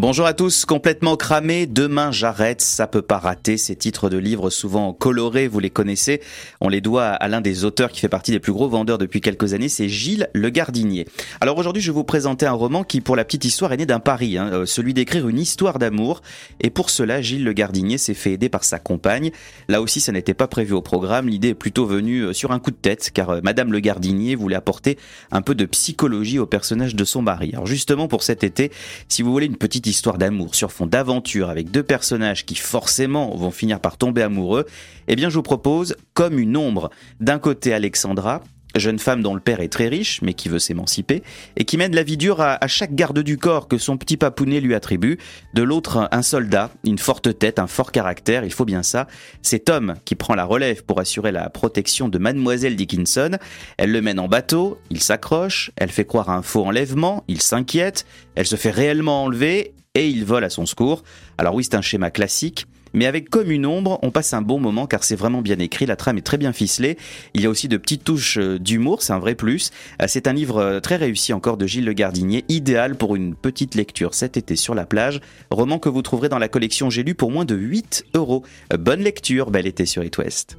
Bonjour à tous, complètement cramé, demain j'arrête, ça peut pas rater, ces titres de livres souvent colorés, vous les connaissez, on les doit à l'un des auteurs qui fait partie des plus gros vendeurs depuis quelques années, c'est Gilles Le Gardinier. Alors aujourd'hui je vais vous présenter un roman qui pour la petite histoire est né d'un pari, hein, euh, celui d'écrire une histoire d'amour, et pour cela Gilles Le Gardinier s'est fait aider par sa compagne. Là aussi ça n'était pas prévu au programme, l'idée est plutôt venue euh, sur un coup de tête, car euh, Madame Le Gardinier voulait apporter un peu de psychologie au personnage de son mari. Alors justement pour cet été, si vous voulez une petite histoire d'amour sur fond d'aventure avec deux personnages qui forcément vont finir par tomber amoureux, eh bien je vous propose Comme une ombre. D'un côté Alexandra, jeune femme dont le père est très riche, mais qui veut s'émanciper, et qui mène la vie dure à, chaque garde du corps que son petit papounet lui attribue. De l'autre, un soldat, une forte tête, un fort caractère, il faut bien ça. C'est Tom qui prend la relève pour assurer la protection de mademoiselle Dickinson. Elle le mène en bateau, il s'accroche, elle fait croire à un faux enlèvement, il s'inquiète, elle se fait réellement enlever, et il vole à son secours. Alors oui, c'est un schéma classique. Mais avec Comme une ombre, on passe un bon moment car c'est vraiment bien écrit, la trame est très bien ficelée. Il y a aussi de petites touches euh, d'humour, c'est un vrai plus. Euh, c'est un livre euh, très réussi encore de Gilles Le Gardinier, idéal pour une petite lecture cet été sur la plage. Roman que vous trouverez dans la collection J'ai lu pour moins de 8 euros. Bonne lecture, bel été sur It West.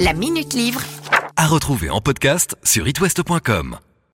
La Minute Livre. À retrouver en podcast sur itwest.com.